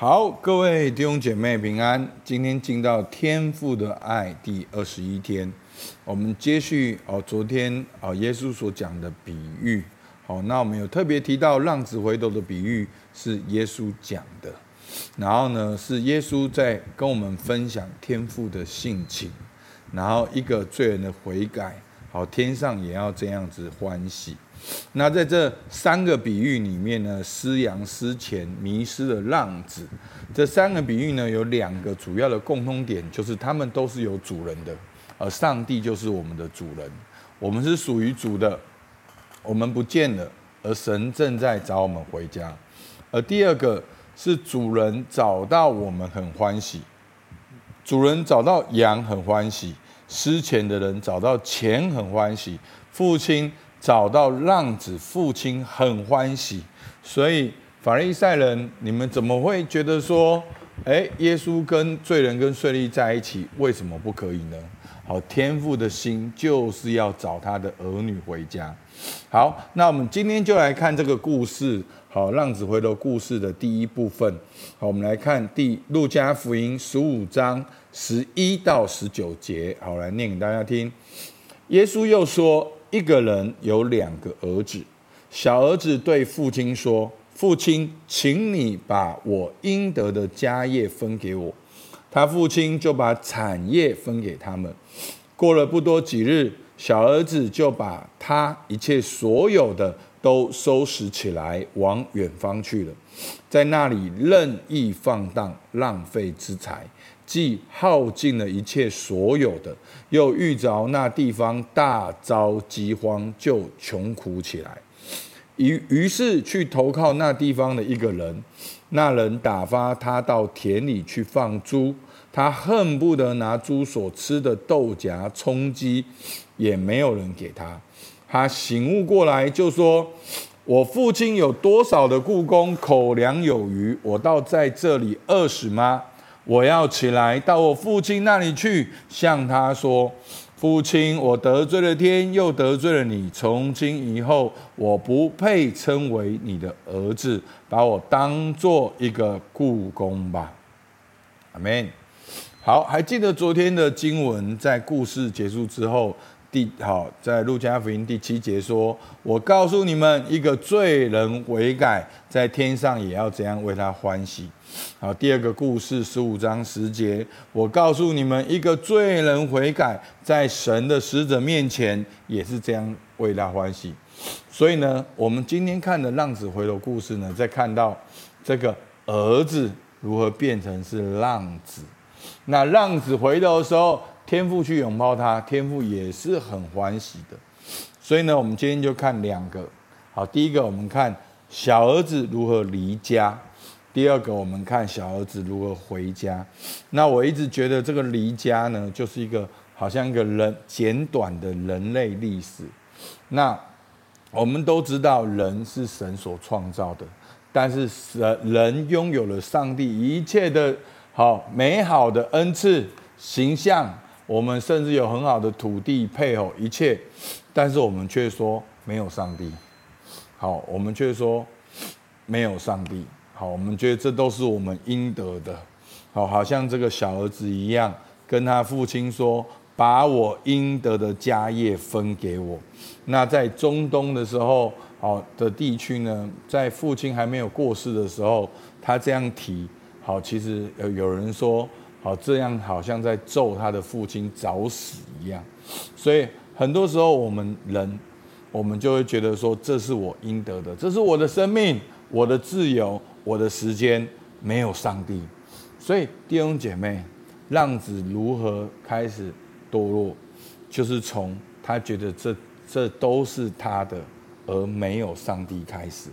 好，各位弟兄姐妹平安。今天进到天父的爱第二十一天，我们接续哦，昨天哦耶稣所讲的比喻。好，那我们有特别提到浪子回头的比喻是耶稣讲的，然后呢是耶稣在跟我们分享天父的性情，然后一个罪人的悔改，好，天上也要这样子欢喜。那在这三个比喻里面呢，失羊失钱、迷失的浪子，这三个比喻呢，有两个主要的共通点，就是他们都是有主人的，而上帝就是我们的主人，我们是属于主的，我们不见了，而神正在找我们回家。而第二个是主人找到我们很欢喜，主人找到羊很欢喜，失钱的人找到钱很欢喜，父亲。找到浪子，父亲很欢喜，所以法利赛人，你们怎么会觉得说，诶，耶稣跟罪人跟税吏在一起，为什么不可以呢？好，天父的心就是要找他的儿女回家。好，那我们今天就来看这个故事，好，浪子回头故事的第一部分。好，我们来看第路加福音十五章十一到十九节。好，来念给大家听。耶稣又说。一个人有两个儿子，小儿子对父亲说：“父亲，请你把我应得的家业分给我。”他父亲就把产业分给他们。过了不多几日，小儿子就把他一切所有的都收拾起来，往远方去了，在那里任意放荡，浪费资财。既耗尽了一切所有的，又遇着那地方大遭饥荒，就穷苦起来。于于是去投靠那地方的一个人，那人打发他到田里去放猪，他恨不得拿猪所吃的豆荚充饥，也没有人给他。他醒悟过来，就说：“我父亲有多少的雇工，口粮有余，我倒在这里饿死吗？”我要起来到我父亲那里去，向他说：“父亲，我得罪了天，又得罪了你。从今以后，我不配称为你的儿子，把我当做一个故宫吧。”阿门。好，还记得昨天的经文，在故事结束之后。第好，在路加福音第七节说：“我告诉你们，一个罪人悔改，在天上也要这样为他欢喜。”好，第二个故事十五章十节：“我告诉你们，一个罪人悔改，在神的使者面前也是这样为他欢喜。”所以呢，我们今天看的浪子回头故事呢，在看到这个儿子如何变成是浪子。那浪子回头的时候，天父去拥抱他，天父也是很欢喜的。所以呢，我们今天就看两个。好，第一个我们看小儿子如何离家；第二个我们看小儿子如何回家。那我一直觉得这个离家呢，就是一个好像一个人简短的人类历史。那我们都知道人是神所创造的，但是神人拥有了上帝一切的好美好的恩赐形象。我们甚至有很好的土地配偶一切，但是我们却说没有上帝。好，我们却说没有上帝。好，我们觉得这都是我们应得的。好，好像这个小儿子一样，跟他父亲说：“把我应得的家业分给我。”那在中东的时候，好的地区呢，在父亲还没有过世的时候，他这样提。好，其实有有人说。好，这样好像在咒他的父亲早死一样，所以很多时候我们人，我们就会觉得说，这是我应得的，这是我的生命、我的自由、我的时间，没有上帝。所以弟兄姐妹，浪子如何开始堕落，就是从他觉得这这都是他的，而没有上帝开始。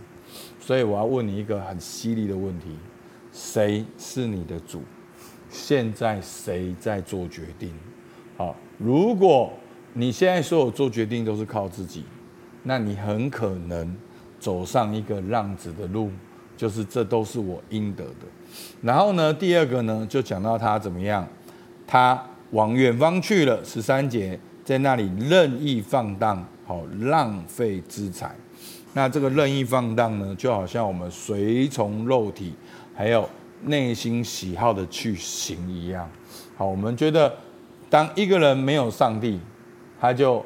所以我要问你一个很犀利的问题：谁是你的主？现在谁在做决定？好，如果你现在所有做决定都是靠自己，那你很可能走上一个浪子的路，就是这都是我应得的。然后呢，第二个呢，就讲到他怎么样，他往远方去了，十三节，在那里任意放荡，好浪费资财。那这个任意放荡呢，就好像我们随从肉体，还有。内心喜好的去行一样。好，我们觉得，当一个人没有上帝，他就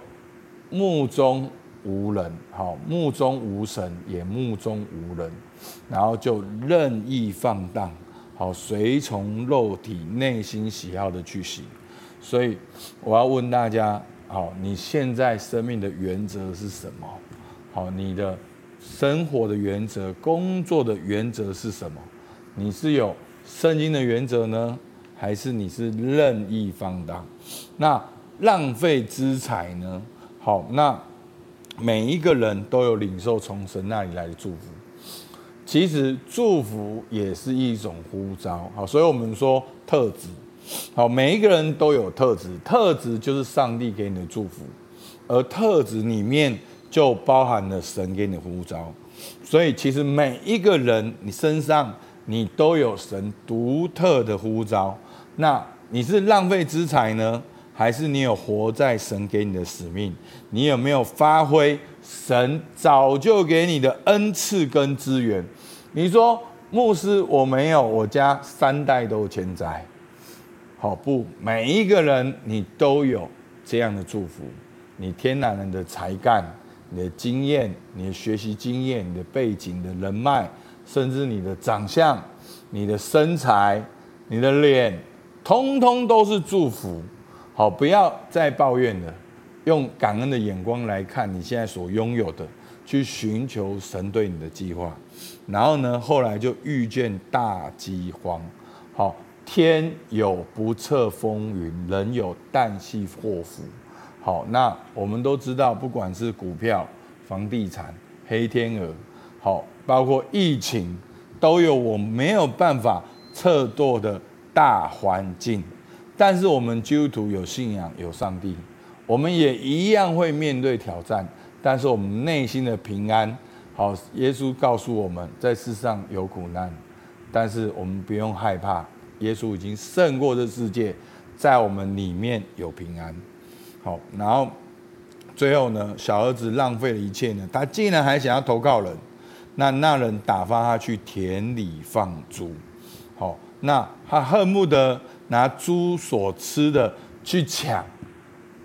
目中无人，好，目中无神，也目中无人，然后就任意放荡，好，随从肉体内心喜好的去行。所以我要问大家，好，你现在生命的原则是什么？好，你的生活的原则、工作的原则是什么？你是有圣经的原则呢，还是你是任意放荡？那浪费资财呢？好，那每一个人都有领受从神那里来的祝福。其实祝福也是一种呼召。好，所以我们说特质。好，每一个人都有特质，特质就是上帝给你的祝福，而特质里面就包含了神给你的呼召。所以，其实每一个人你身上你都有神独特的呼召。那你是浪费资财呢，还是你有活在神给你的使命？你有没有发挥神早就给你的恩赐跟资源？你说牧师，我没有，我家三代都欠债。好不，每一个人你都有这样的祝福，你天然人的才干、你的经验、你的学习经验、你的背景、的人脉，甚至你的长相、你的身材、你的脸，通通都是祝福。好，不要再抱怨了，用感恩的眼光来看你现在所拥有的，去寻求神对你的计划。然后呢，后来就遇见大饥荒。好。天有不测风云，人有旦夕祸福。好，那我们都知道，不管是股票、房地产、黑天鹅，好，包括疫情，都有我没有办法测度的大环境。但是我们基督徒有信仰，有上帝，我们也一样会面对挑战。但是我们内心的平安，好，耶稣告诉我们在世上有苦难，但是我们不用害怕。耶稣已经胜过这世界，在我们里面有平安。好，然后最后呢，小儿子浪费了一切呢，他竟然还想要投靠人，那那人打发他去田里放猪。好，那他恨不得拿猪所吃的去抢，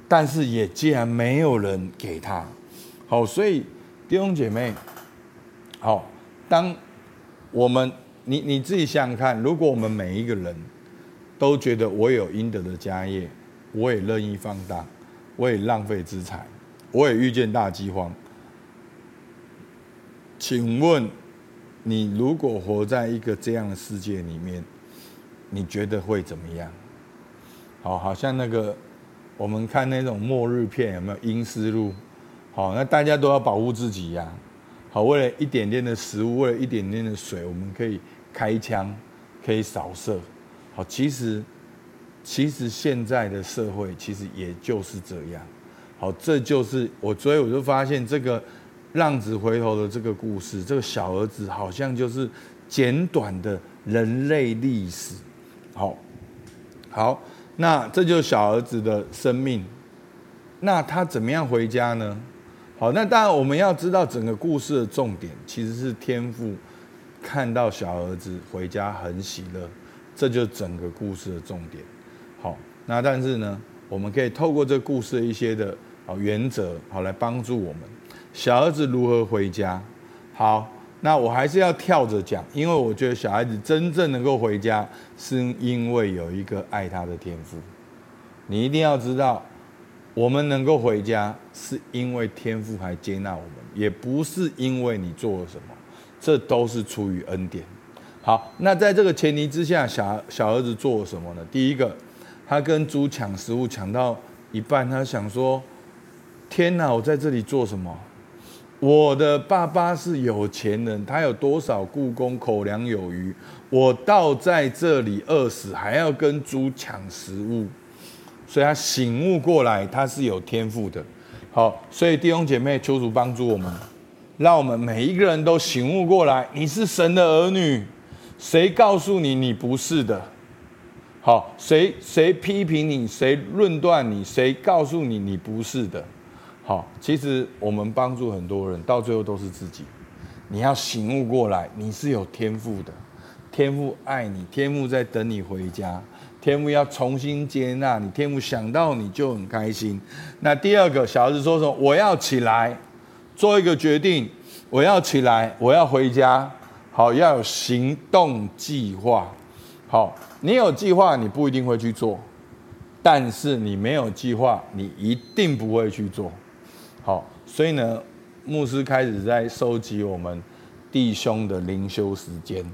但是也竟然没有人给他。好，所以弟兄姐妹，好，当我们。你你自己想想看，如果我们每一个人都觉得我有应得的家业，我也任意放荡，我也浪费资财，我也遇见大饥荒，请问你如果活在一个这样的世界里面，你觉得会怎么样？好，好像那个我们看那种末日片，有没有阴尸路？好，那大家都要保护自己呀。好，为了一点点的食物，为了一点点的水，我们可以。开枪可以扫射，好，其实其实现在的社会其实也就是这样，好，这就是我，所以我就发现这个浪子回头的这个故事，这个小儿子好像就是简短的人类历史，好，好，那这就是小儿子的生命，那他怎么样回家呢？好，那当然我们要知道整个故事的重点其实是天父。看到小儿子回家很喜乐，这就是整个故事的重点。好，那但是呢，我们可以透过这故事一些的好原则，好来帮助我们。小儿子如何回家？好，那我还是要跳着讲，因为我觉得小孩子真正能够回家，是因为有一个爱他的天父。你一定要知道，我们能够回家，是因为天父还接纳我们，也不是因为你做了什么。这都是出于恩典。好，那在这个前提之下，小小儿子做了什么呢？第一个，他跟猪抢食物，抢到一半，他想说：“天哪，我在这里做什么？我的爸爸是有钱人，他有多少雇工，口粮有余，我倒在这里饿死，还要跟猪抢食物。”所以他醒悟过来，他是有天赋的。好，所以弟兄姐妹，求主帮助我们。让我们每一个人都醒悟过来，你是神的儿女，谁告诉你你不是的？好，谁谁批评你，谁论断你，谁告诉你你不是的？好，其实我们帮助很多人，到最后都是自己。你要醒悟过来，你是有天赋的，天赋爱你，天赋在等你回家，天赋要重新接纳你，天赋想到你就很开心。那第二个小儿子说什么？我要起来，做一个决定，我要起来，我要回家。好，要有行动计划。好，你有计划，你不一定会去做；但是你没有计划，你一定不会去做。好，所以呢，牧师开始在收集我们弟兄的灵修时间。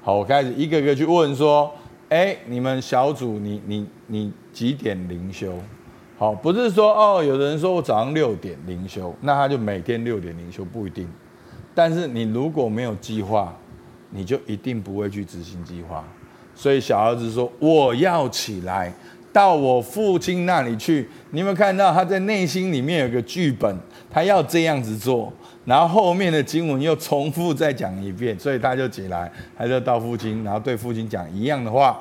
好，我开始一个个去问说：哎，你们小组你，你你几点灵修？好，不是说哦，有的人说我早上六点灵修，那他就每天六点灵修，不一定。但是你如果没有计划，你就一定不会去执行计划。所以小儿子说：我要起来，到我父亲那里去。你有没有看到他在内心里面有个剧本？他要这样子做。然后后面的经文又重复再讲一遍，所以他就起来，他就到父亲，然后对父亲讲一样的话。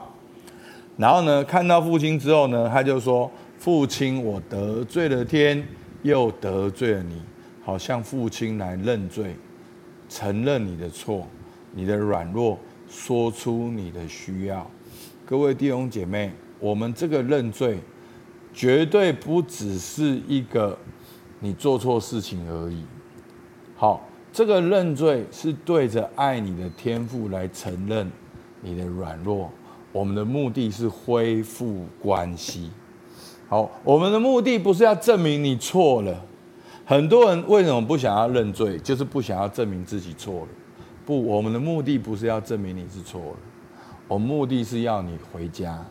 然后呢，看到父亲之后呢，他就说：“父亲，我得罪了天，又得罪了你，好向父亲来认罪，承认你的错，你的软弱，说出你的需要。”各位弟兄姐妹，我们这个认罪，绝对不只是一个你做错事情而已。好，这个认罪是对着爱你的天父来承认你的软弱。我们的目的是恢复关系。好，我们的目的不是要证明你错了。很多人为什么不想要认罪？就是不想要证明自己错了。不，我们的目的不是要证明你是错了。我们目的是要你回家，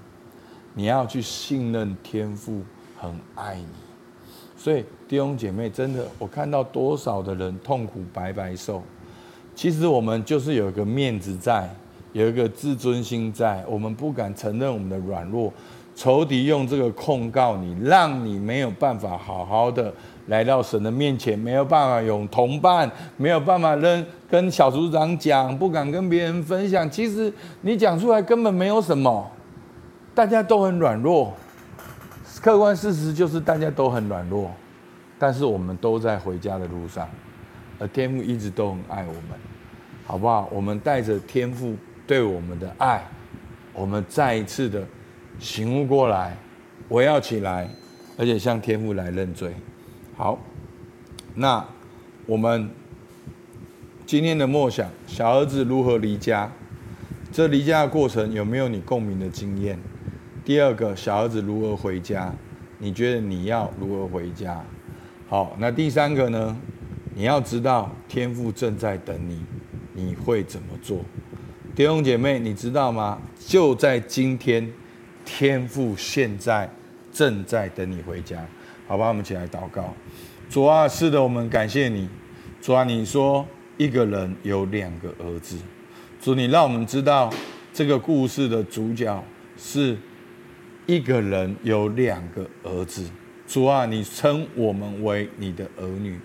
你要去信任天父很爱你。所以弟兄姐妹，真的，我看到多少的人痛苦白白受。其实我们就是有一个面子在，有一个自尊心在，我们不敢承认我们的软弱。仇敌用这个控告你，让你没有办法好好的来到神的面前，没有办法有同伴，没有办法跟跟小组长讲，不敢跟别人分享。其实你讲出来根本没有什么，大家都很软弱。客观事实就是大家都很软弱，但是我们都在回家的路上，而天父一直都很爱我们，好不好？我们带着天父对我们的爱，我们再一次的醒悟过来，我要起来，而且向天父来认罪。好，那我们今天的默想，小儿子如何离家？这离家的过程有没有你共鸣的经验？第二个，小儿子如何回家？你觉得你要如何回家？好，那第三个呢？你要知道天父正在等你，你会怎么做？弟兄姐妹，你知道吗？就在今天，天父现在正在等你回家。好吧，我们起来祷告。主啊，是的，我们感谢你。主啊，你说一个人有两个儿子。主，你让我们知道这个故事的主角是。一个人有两个儿子，主啊，你称我们为你的儿女。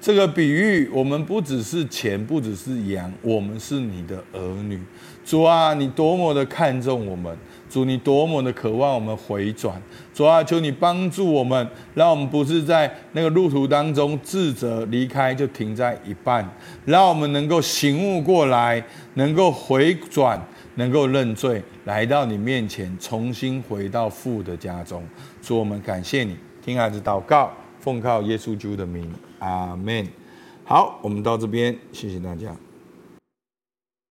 这个比喻，我们不只是钱，不只是羊，我们是你的儿女。主啊，你多么的看重我们，主，你多么的渴望我们回转。主啊，求你帮助我们，让我们不是在那个路途当中自责离开，就停在一半，让我们能够醒悟过来，能够回转。能够认罪，来到你面前，重新回到父的家中。主，我们感谢你，听孩子祷告，奉靠耶稣基督的名，阿门。好，我们到这边，谢谢大家。